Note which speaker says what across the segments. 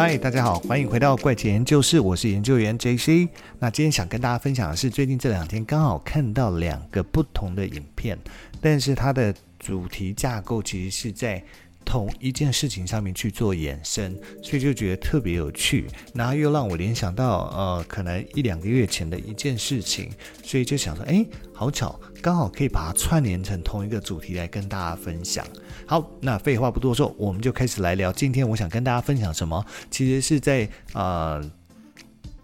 Speaker 1: 嗨，大家好，欢迎回到怪奇研究室，我是研究员 JC。那今天想跟大家分享的是，最近这两天刚好看到两个不同的影片，但是它的主题架构其实是在同一件事情上面去做衍生，所以就觉得特别有趣，然后又让我联想到呃，可能一两个月前的一件事情，所以就想说，哎，好巧，刚好可以把它串联成同一个主题来跟大家分享。好，那废话不多说，我们就开始来聊。今天我想跟大家分享什么？其实是在呃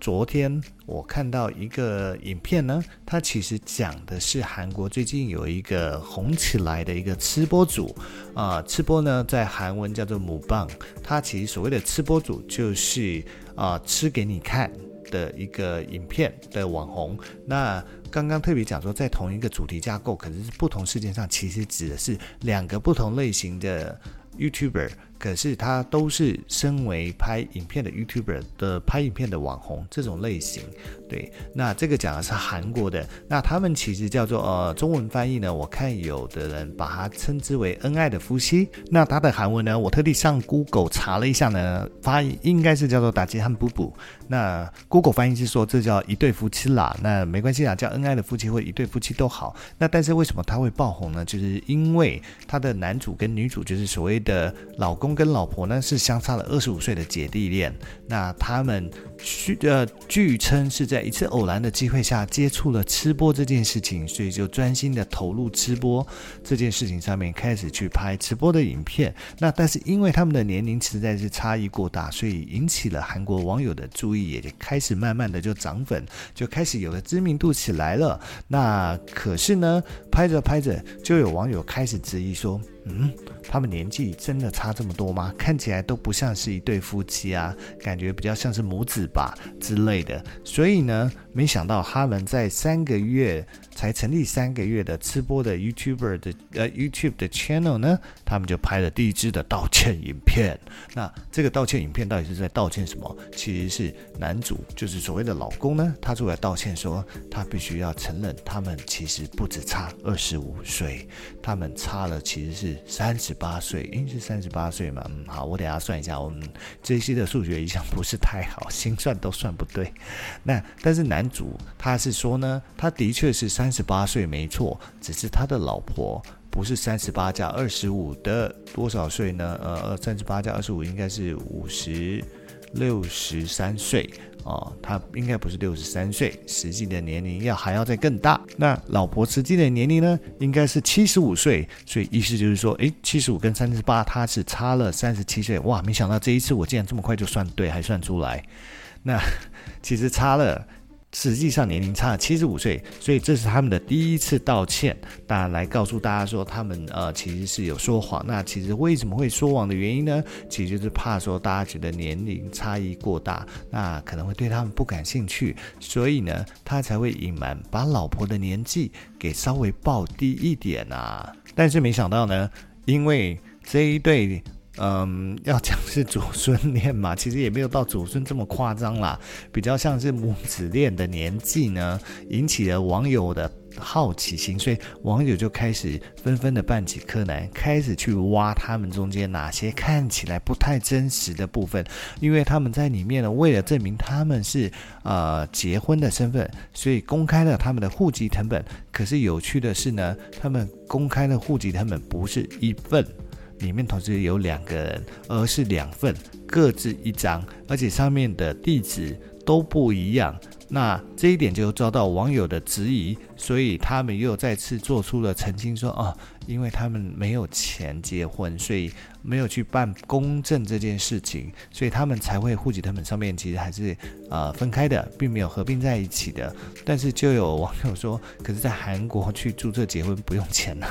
Speaker 1: 昨天我看到一个影片呢，它其实讲的是韩国最近有一个红起来的一个吃播主啊、吃播呢在韩文叫做母棒，它其实所谓的吃播主就是啊、吃给你看的一个影片的网红。那刚刚特别讲说，在同一个主题架构，可是不同事件上，其实指的是两个不同类型的 YouTuber。可是他都是身为拍影片的 YouTuber 的拍影片的网红这种类型，对。那这个讲的是韩国的，那他们其实叫做呃中文翻译呢，我看有的人把它称之为恩爱的夫妻。那他的韩文呢，我特地上 Google 查了一下呢，发音应该是叫做打击汉补补。那 Google 翻译是说这叫一对夫妻啦，那没关系啦，叫恩爱的夫妻或一对夫妻都好。那但是为什么他会爆红呢？就是因为他的男主跟女主就是所谓的老公。跟老婆呢是相差了二十五岁的姐弟恋，那他们据呃据称是在一次偶然的机会下接触了吃播这件事情，所以就专心的投入吃播这件事情上面，开始去拍吃播的影片。那但是因为他们的年龄实在是差异过大，所以引起了韩国网友的注意，也就开始慢慢的就涨粉，就开始有了知名度起来了。那可是呢，拍着拍着就有网友开始质疑说。嗯，他们年纪真的差这么多吗？看起来都不像是一对夫妻啊，感觉比较像是母子吧之类的。所以呢，没想到他们在三个月。才成立三个月的吃播的 YouTuber 的呃 YouTube 的 channel 呢，他们就拍了第一支的道歉影片。那这个道歉影片到底是在道歉什么？其实是男主，就是所谓的老公呢，他出来道歉说，他必须要承认，他们其实不止差二十五岁，他们差了其实是三十八岁，应该是三十八岁嘛？嗯，好，我等下算一下，我们这期的数学一向不是太好，心算都算不对。那但是男主他是说呢，他的确是三。三十八岁没错，只是他的老婆不是三十八加二十五的多少岁呢？呃，三十八加二十五应该是五十六十三岁哦，他应该不是六十三岁，实际的年龄要还要再更大。那老婆实际的年龄呢，应该是七十五岁，所以意思就是说，诶，七十五跟三十八，他是差了三十七岁。哇，没想到这一次我竟然这么快就算对，还算出来。那 其实差了。实际上年龄差了七十五岁，所以这是他们的第一次道歉，当然来告诉大家说他们呃其实是有说谎。那其实为什么会说谎的原因呢？其实就是怕说大家觉得年龄差异过大，那可能会对他们不感兴趣，所以呢他才会隐瞒，把老婆的年纪给稍微报低一点啊。但是没想到呢，因为这一对。嗯，要讲是祖孙恋嘛，其实也没有到祖孙这么夸张啦，比较像是母子恋的年纪呢，引起了网友的好奇心，所以网友就开始纷纷的扮起柯南，开始去挖他们中间哪些看起来不太真实的部分，因为他们在里面呢，为了证明他们是呃结婚的身份，所以公开了他们的户籍成本。可是有趣的是呢，他们公开的户籍成本不是一份。里面同时有两个人，而是两份，各自一张，而且上面的地址都不一样。那这一点就遭到网友的质疑，所以他们又再次做出了澄清说，说哦，因为他们没有钱结婚，所以没有去办公证这件事情，所以他们才会户籍謄本上面其实还是呃分开的，并没有合并在一起的。但是就有网友说，可是，在韩国去注册结婚不用钱呢。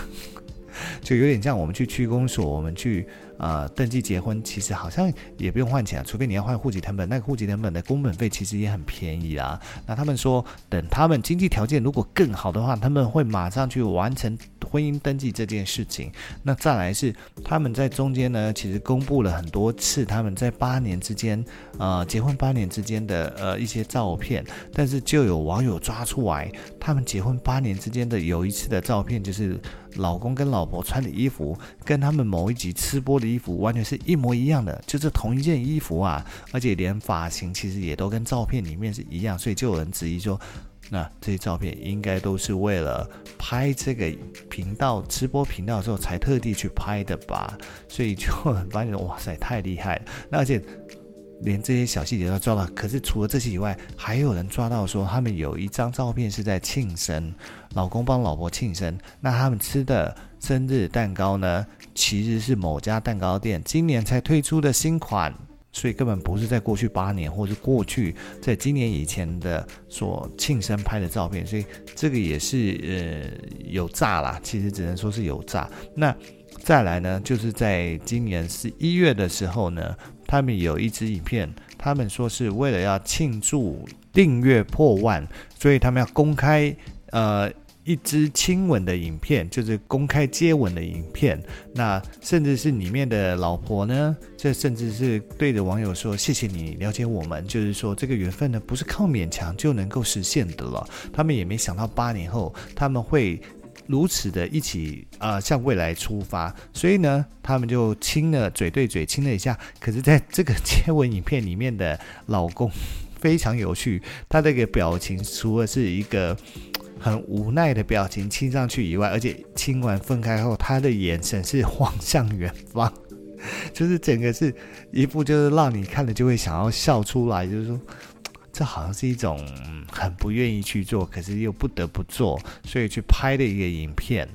Speaker 1: 就有点像我们去区公所，我们去。呃，登记结婚其实好像也不用换钱，除非你要换户籍成本。那个户籍成本的工本费其实也很便宜啊。那他们说，等他们经济条件如果更好的话，他们会马上去完成婚姻登记这件事情。那再来是他们在中间呢，其实公布了很多次他们在八年之间，呃，结婚八年之间的呃一些照片，但是就有网友抓出来，他们结婚八年之间的有一次的照片就是。老公跟老婆穿的衣服跟他们某一集吃播的衣服完全是一模一样的，就是同一件衣服啊，而且连发型其实也都跟照片里面是一样，所以就有人质疑说，那这些照片应该都是为了拍这个频道吃播频道的时候才特地去拍的吧？所以就很发现哇塞，太厉害了！那而且。连这些小细节都抓到，可是除了这些以外，还有人抓到说他们有一张照片是在庆生，老公帮老婆庆生，那他们吃的生日蛋糕呢，其实是某家蛋糕店今年才推出的新款，所以根本不是在过去八年或是过去在今年以前的所庆生拍的照片，所以这个也是呃有诈啦，其实只能说是有诈。那再来呢，就是在今年十一月的时候呢。他们有一支影片，他们说是为了要庆祝订阅破万，所以他们要公开呃一支亲吻的影片，就是公开接吻的影片。那甚至是里面的老婆呢，这甚至是对着网友说：“谢谢你了解我们。”就是说这个缘分呢，不是靠勉强就能够实现的了。他们也没想到八年后他们会。如此的一起啊、向未来出发，所以呢，他们就亲了嘴对嘴亲了一下。可是，在这个接吻影片里面的老公 非常有趣，他这个表情除了是一个很无奈的表情亲上去以外，而且亲完分开后，他的眼神是望向远方，就是整个是一副就是让你看了就会想要笑出来，就是说。这好像是一种很不愿意去做，可是又不得不做，所以去拍的一个影片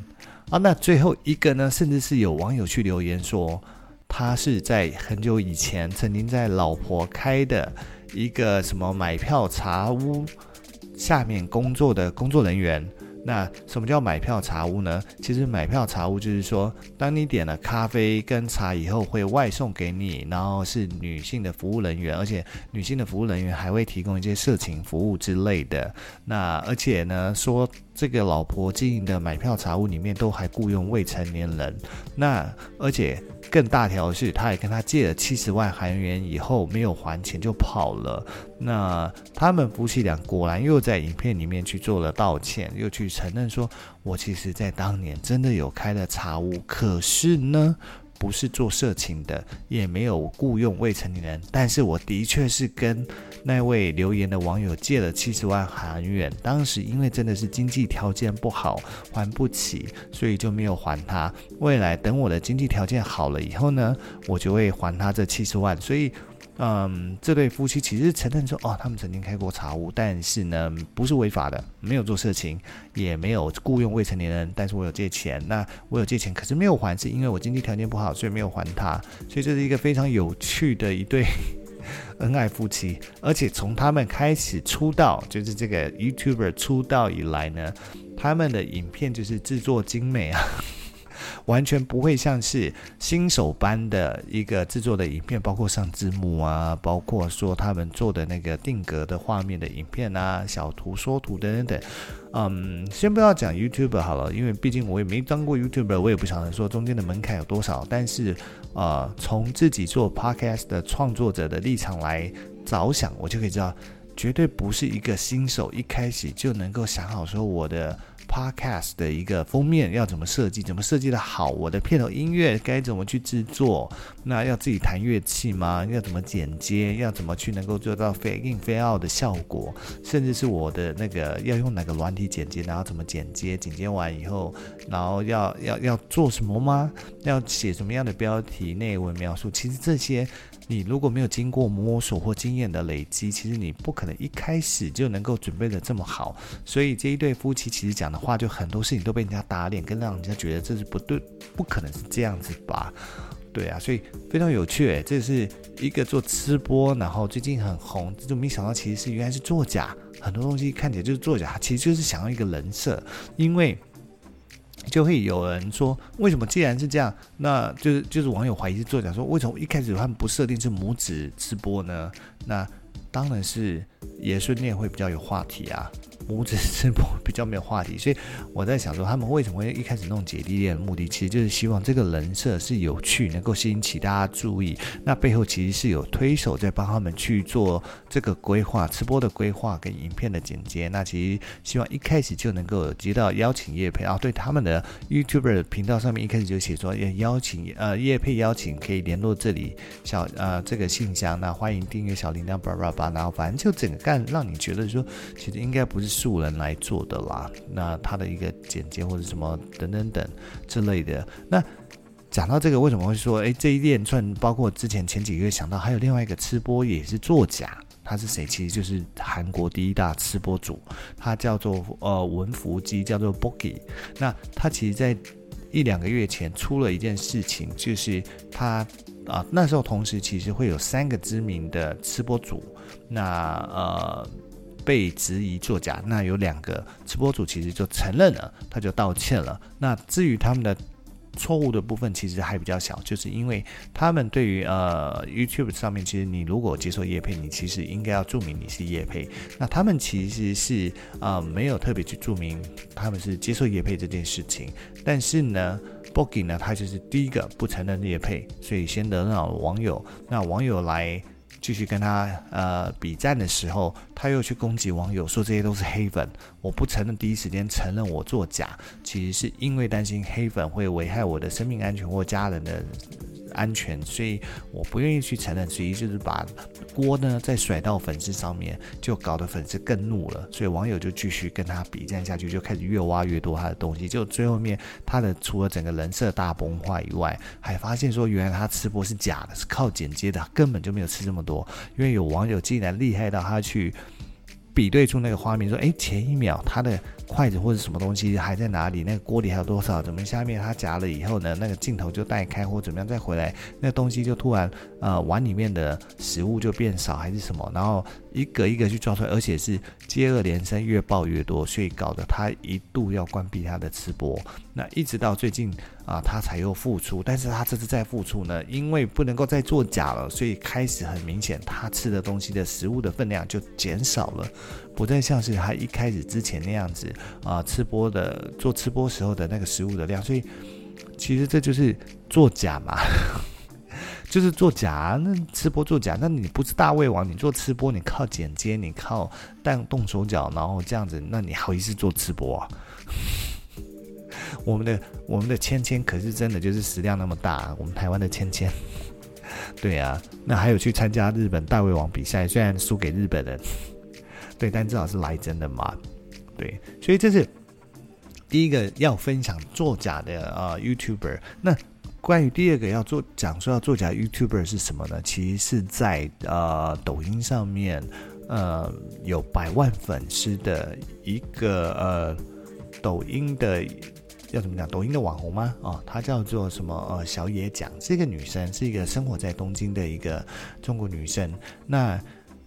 Speaker 1: 啊。那最后一个呢，甚至是有网友去留言说，他是在很久以前曾经在老婆开的一个什么买票茶屋下面工作的工作人员。那什么叫买票茶屋呢？其实买票茶屋就是说，当你点了咖啡跟茶以后，会外送给你，然后是女性的服务人员，而且女性的服务人员还会提供一些色情服务之类的。那而且呢，说这个老婆经营的买票茶屋里面都还雇佣未成年人。那而且。更大条的是，他也跟他借了七十万韩元，以后没有还钱就跑了。那他们夫妻俩果然又在影片里面去做了道歉，又去承认说：“我其实在当年真的有开了茶屋，可是呢。”不是做色情的，也没有雇佣未成年人，但是我的确是跟那位留言的网友借了七十万韩元，当时因为真的是经济条件不好，还不起，所以就没有还他。未来等我的经济条件好了以后呢，我就会还他这七十万，所以。嗯，这对夫妻其实承认说，哦，他们曾经开过茶屋，但是呢，不是违法的，没有做色情，也没有雇佣未成年人。但是我有借钱，那我有借钱，可是没有还，是因为我经济条件不好，所以没有还他。所以这是一个非常有趣的一对 恩爱夫妻。而且从他们开始出道，就是这个 YouTuber 出道以来呢，他们的影片就是制作精美啊。完全不会像是新手般的一个制作的影片，包括上字幕啊，包括说他们做的那个定格的画面的影片啊，小图说图等等等。嗯，先不要讲 YouTube 好了，因为毕竟我也没当过 YouTuber，我也不晓得说中间的门槛有多少。但是，呃，从自己做 Podcast 的创作者的立场来着想，我就可以知道，绝对不是一个新手一开始就能够想好说我的。Podcast 的一个封面要怎么设计？怎么设计的好？我的片头音乐该怎么去制作？那要自己弹乐器吗？要怎么剪接？要怎么去能够做到 fade in fade out 的效果？甚至是我的那个要用哪个软体剪接？然后怎么剪接？剪接完以后，然后要要要做什么吗？要写什么样的标题、内文描述？其实这些。你如果没有经过摸索或经验的累积，其实你不可能一开始就能够准备的这么好。所以这一对夫妻其实讲的话，就很多事情都被人家打脸，跟让人家觉得这是不对，不可能是这样子吧？对啊，所以非常有趣，这是一个做吃播，然后最近很红，就没想到其实是原来是作假，很多东西看起来就是作假，其实就是想要一个人设，因为。就会有人说，为什么既然是这样，那就是就是网友怀疑是作假，说为什么一开始他们不设定是母子直播呢？那当然是爷孙恋会比较有话题啊。母子直播比较没有话题，所以我在想说，他们为什么会一开始弄姐弟恋的目的，其实就是希望这个人设是有趣，能够吸引起大家注意。那背后其实是有推手在帮他们去做这个规划、直播的规划跟影片的剪接。那其实希望一开始就能够接到邀请叶配啊，对他们的 YouTuber 频道上面一开始就写说要邀请呃叶配邀请可以联络这里小呃这个信箱，那欢迎订阅小铃铛叭叭叭，然后反正就整个干让你觉得说，其实应该不是。素人来做的啦，那他的一个简介或者什么等等等之类的。那讲到这个，为什么会说，诶，这一连串包括之前前几个月想到还有另外一个吃播也是作假，他是谁？其实就是韩国第一大吃播主，他叫做呃文福基，叫做 Boogie。那他其实在一两个月前出了一件事情，就是他啊、那时候同时其实会有三个知名的吃播主，那呃。被质疑作假，那有两个直播主其实就承认了，他就道歉了。那至于他们的错误的部分，其实还比较小，就是因为他们对于呃 YouTube 上面，其实你如果接受叶配，你其实应该要注明你是叶配。那他们其实是呃没有特别去注明他们是接受叶配这件事情。但是呢，Boogie 呢，他就是第一个不承认叶配，所以先得到网友，那网友来。继续跟他呃比战的时候，他又去攻击网友，说这些都是黑粉。我不承认，第一时间承认我作假，其实是因为担心黑粉会危害我的生命安全或家人的安全，所以我不愿意去承认，所以就是把锅呢再甩到粉丝上面，就搞得粉丝更怒了，所以网友就继续跟他比战下去，就开始越挖越多他的东西，就最后面他的除了整个人设大崩坏以外，还发现说原来他吃播是假的，是靠剪接的，根本就没有吃这么多，因为有网友竟然厉害到他去。比对出那个画面，说：“诶，前一秒他的筷子或者什么东西还在哪里？那个锅里还有多少？怎么下面他夹了以后呢？那个镜头就带开或怎么样？再回来，那东西就突然呃碗里面的食物就变少还是什么？然后一个一个去抓出来，而且是接二连三，越爆越多，所以搞得他一度要关闭他的吃播。那一直到最近。”啊，他才又复出，但是他这次再复出呢，因为不能够再作假了，所以开始很明显，他吃的东西的食物的分量就减少了，不再像是他一开始之前那样子啊，吃播的做吃播时候的那个食物的量，所以其实这就是作假嘛，就是作假，那吃播作假，那你不是大胃王，你做吃播，你靠剪接，你靠但动手脚，然后这样子，那你好意思做吃播啊？我们的我们的芊芊可是真的就是食量那么大，我们台湾的芊芊，对啊，那还有去参加日本大胃王比赛，虽然输给日本人，对，但至少是来真的嘛，对，所以这是第一个要分享作假的啊、呃、YouTuber。那关于第二个要做讲说要作假 YouTuber 是什么呢？其实是在呃抖音上面呃有百万粉丝的一个呃抖音的。要怎么讲？抖音的网红吗？哦，她叫做什么？呃，小野讲，是一个女生，是一个生活在东京的一个中国女生。那。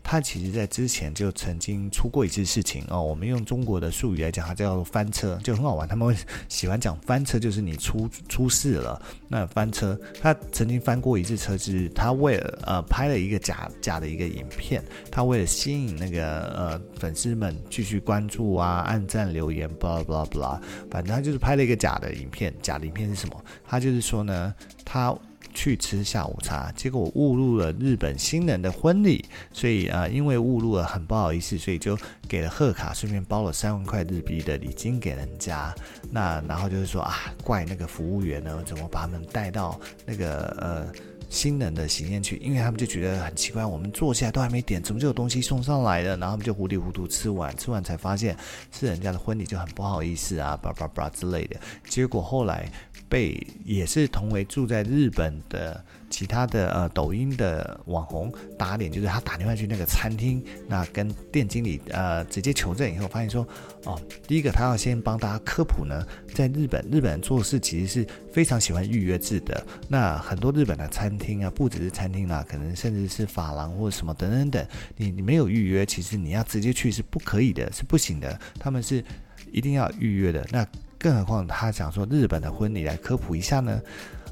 Speaker 1: 他其实，在之前就曾经出过一次事情哦。我们用中国的术语来讲，它叫做翻车，就很好玩。他们会喜欢讲翻车，就是你出出事了。那翻车，他曾经翻过一次车，就是他为了呃拍了一个假假的一个影片，他为了吸引那个呃粉丝们继续关注啊、按赞、留言，blah blah blah，反正他就是拍了一个假的影片。假的影片是什么？他就是说呢，他。去吃下午茶，结果误入了日本新人的婚礼，所以啊、因为误入了，很不好意思，所以就给了贺卡，顺便包了三万块日币的礼金给人家。那然后就是说啊，怪那个服务员呢，怎么把他们带到那个呃新人的喜宴去？因为他们就觉得很奇怪，我们坐下来都还没点，怎么就有东西送上来了？然后他们就糊里糊涂吃完，吃完才发现是人家的婚礼，就很不好意思啊，叭叭叭之类的。结果后来。被也是同为住在日本的其他的呃抖音的网红打脸，就是他打电话去那个餐厅，那跟店经理呃直接求证以后，发现说哦，第一个他要先帮大家科普呢，在日本日本人做事其实是非常喜欢预约制的，那很多日本的餐厅啊，不只是餐厅啦，可能甚至是发廊或者什么等等等，你你没有预约，其实你要直接去是不可以的，是不行的，他们是一定要预约的。那更何况他想说日本的婚礼来科普一下呢？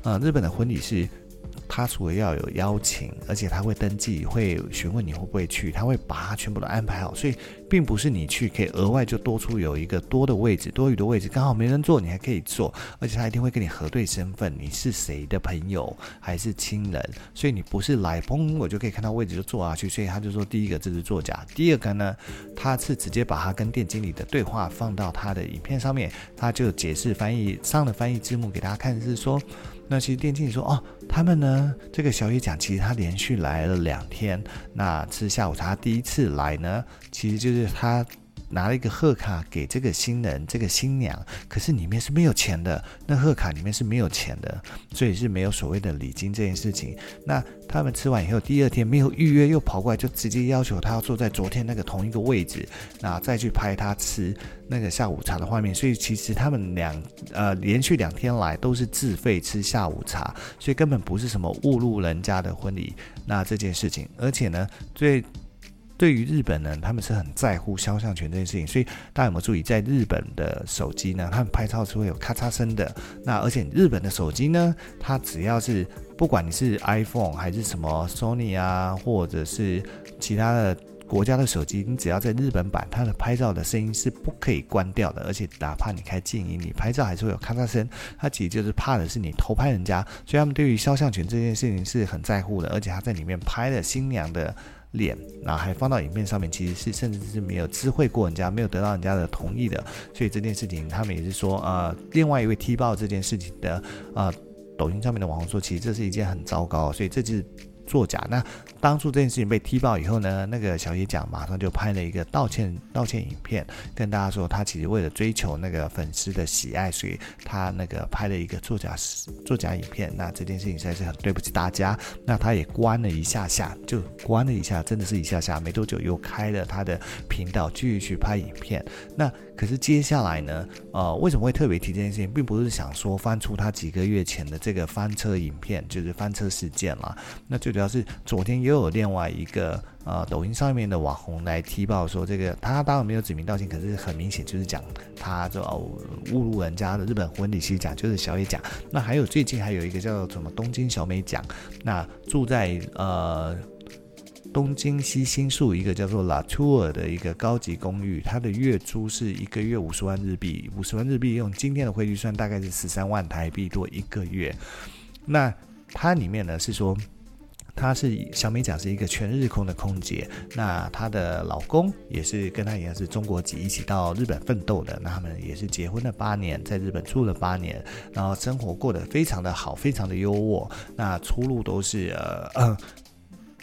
Speaker 1: 呃，日本的婚礼是。他除了要有邀请，而且他会登记，会询问你会不会去，他会把它全部都安排好，所以并不是你去可以额外就多出有一个多的位置，多余的位置刚好没人坐，你还可以坐，而且他一定会跟你核对身份，你是谁的朋友还是亲人，所以你不是来砰我就可以看到位置就坐下去，所以他就说第一个这是作假，第二个呢，他是直接把他跟店经理的对话放到他的影片上面，他就解释翻译上的翻译字幕给大家看，是说。那其实店经理说哦，他们呢，这个小野讲，其实他连续来了两天，那吃下午茶第一次来呢，其实就是他。拿了一个贺卡给这个新人，这个新娘，可是里面是没有钱的，那贺卡里面是没有钱的，所以是没有所谓的礼金这件事情。那他们吃完以后，第二天没有预约，又跑过来就直接要求他要坐在昨天那个同一个位置，那再去拍他吃那个下午茶的画面。所以其实他们两呃连续两天来都是自费吃下午茶，所以根本不是什么误入人家的婚礼那这件事情。而且呢，最对于日本人，他们是很在乎肖像权这件事情，所以大家有没有注意，在日本的手机呢，他们拍照是会有咔嚓声的。那而且日本的手机呢，它只要是不管你是 iPhone 还是什么 Sony 啊，或者是其他的国家的手机，你只要在日本版，它的拍照的声音是不可以关掉的，而且哪怕你开静音，你拍照还是会有咔嚓声。它其实就是怕的是你偷拍人家，所以他们对于肖像权这件事情是很在乎的，而且他在里面拍了新娘的。脸，然后还放到影片上面，其实是甚至是没有知会过人家，没有得到人家的同意的，所以这件事情他们也是说，呃，另外一位踢爆这件事情的，呃，抖音上面的网红说，其实这是一件很糟糕，所以这就是。作假。那当初这件事情被踢爆以后呢，那个小野奖马上就拍了一个道歉道歉影片，跟大家说他其实为了追求那个粉丝的喜爱，所以他那个拍了一个作假作假影片。那这件事情实在是很对不起大家。那他也关了一下下，就关了一下，真的是一下下，没多久又开了他的频道继续去拍影片。那可是接下来呢，呃，为什么会特别提这件事情，并不是想说翻出他几个月前的这个翻车影片，就是翻车事件嘛。那最。主要是昨天又有另外一个呃抖音上面的网红来踢爆说，这个他当然没有指名道姓，可是很明显就是讲他就侮辱人家的日本婚礼，其实讲就是小野奖。那还有最近还有一个叫做什么东京小美奖，那住在呃东京西新宿一个叫做 Latur 的一个高级公寓，它的月租是一个月五十万日币，五十万日币用今天的汇率算大概是十三万台币多一个月。那它里面呢是说。她是小美奖是一个全日空的空姐，那她的老公也是跟她一样是中国籍，一起到日本奋斗的。那他们也是结婚了八年，在日本住了八年，然后生活过得非常的好，非常的优渥。那出路都是呃，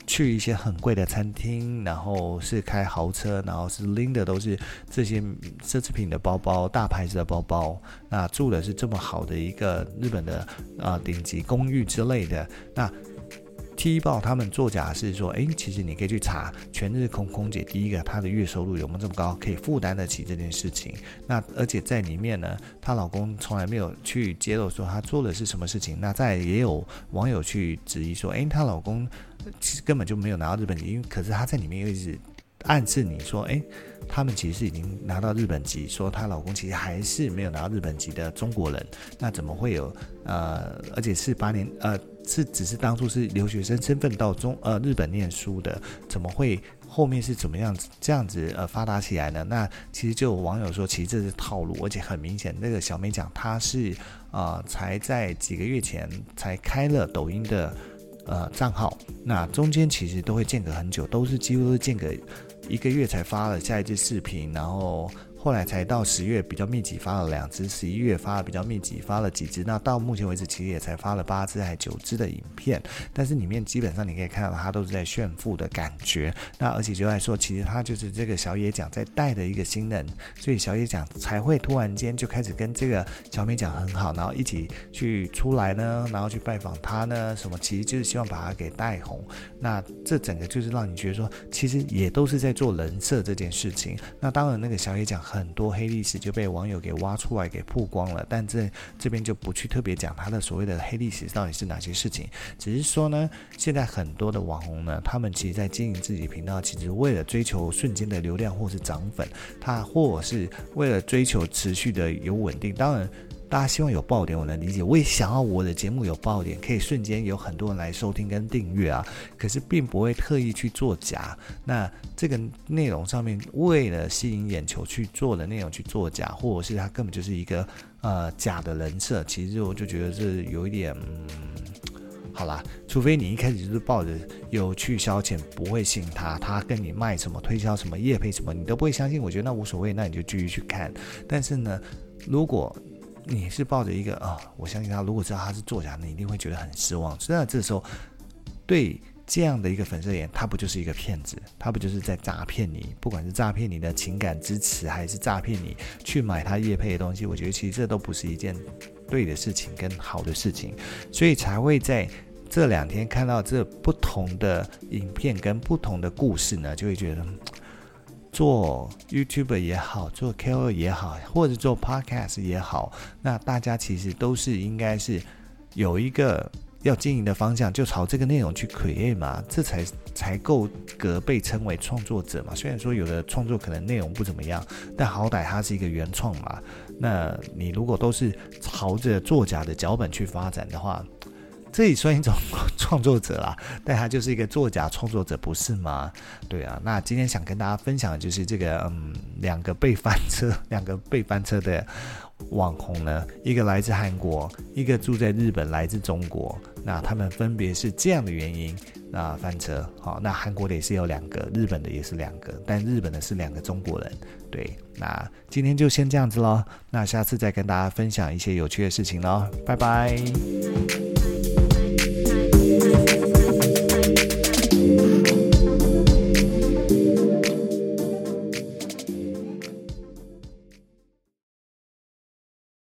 Speaker 1: 去一些很贵的餐厅，然后是开豪车，然后是拎的都是这些奢侈品的包包，大牌子的包包。那住的是这么好的一个日本的啊顶级公寓之类的，那。踢爆他们作假是说，诶，其实你可以去查全日空空姐，第一个她的月收入有没有这么高，可以负担得起这件事情。那而且在里面呢，她老公从来没有去揭露说她做的是什么事情。那在也有网友去质疑说，诶，她老公其实根本就没有拿到日本籍，因为可是她在里面又一直暗示你说，诶，他们其实是已经拿到日本籍，说她老公其实还是没有拿到日本籍的中国人。那怎么会有呃，而且是八年呃。是只是当初是留学生身份到中呃日本念书的，怎么会后面是怎么样子这样子呃发达起来呢？那其实就有网友说，其实这是套路，而且很明显，那个小美讲她是啊、才在几个月前才开了抖音的呃账号，那中间其实都会间隔很久，都是几乎都是间隔一个月才发了下一次视频，然后。后来才到十月比较密集发了两支，十一月发了比较密集发了几支，那到目前为止其实也才发了八支还九支的影片，但是里面基本上你可以看到他都是在炫富的感觉，那而且就在说其实他就是这个小野奖在带的一个新人，所以小野奖才会突然间就开始跟这个小美奖很好，然后一起去出来呢，然后去拜访他呢，什么其实就是希望把他给带红，那这整个就是让你觉得说其实也都是在做人设这件事情，那当然那个小野奖很。很多黑历史就被网友给挖出来给曝光了。但这这边就不去特别讲他的所谓的黑历史到底是哪些事情，只是说呢，现在很多的网红呢，他们其实在经营自己频道，其实为了追求瞬间的流量或是涨粉，他或是为了追求持续的有稳定，当然。大家希望有爆点，我能理解。我也想要我的节目有爆点，可以瞬间有很多人来收听跟订阅啊。可是并不会特意去做假。那这个内容上面为了吸引眼球去做的内容去做假，或者是它根本就是一个呃假的人设。其实我就觉得是有一点，嗯，好啦，除非你一开始就是抱着有去消遣，不会信他，他跟你卖什么推销什么业配什么，你都不会相信。我觉得那无所谓，那你就继续去看。但是呢，如果你是抱着一个啊、我相信他。如果知道他是作假，你一定会觉得很失望。所以这时候，对这样的一个粉丝而言，他不就是一个骗子？他不就是在诈骗你？不管是诈骗你的情感支持，还是诈骗你去买他业配的东西，我觉得其实这都不是一件对的事情跟好的事情。所以才会在这两天看到这不同的影片跟不同的故事呢，就会觉得。做 YouTube 也好，做 KOL 也好，或者做 Podcast 也好，那大家其实都是应该是有一个要经营的方向，就朝这个内容去 create 嘛，这才才够格被称为创作者嘛。虽然说有的创作可能内容不怎么样，但好歹它是一个原创嘛。那你如果都是朝着作假的脚本去发展的话，这也算一种创作者啦，但他就是一个作假创作者，不是吗？对啊，那今天想跟大家分享的就是这个，嗯，两个被翻车，两个被翻车的网红呢，一个来自韩国，一个住在日本，来自中国，那他们分别是这样的原因，那翻车。好，那韩国的也是有两个，日本的也是两个，但日本的是两个中国人。对，那今天就先这样子喽，那下次再跟大家分享一些有趣的事情喽，拜拜。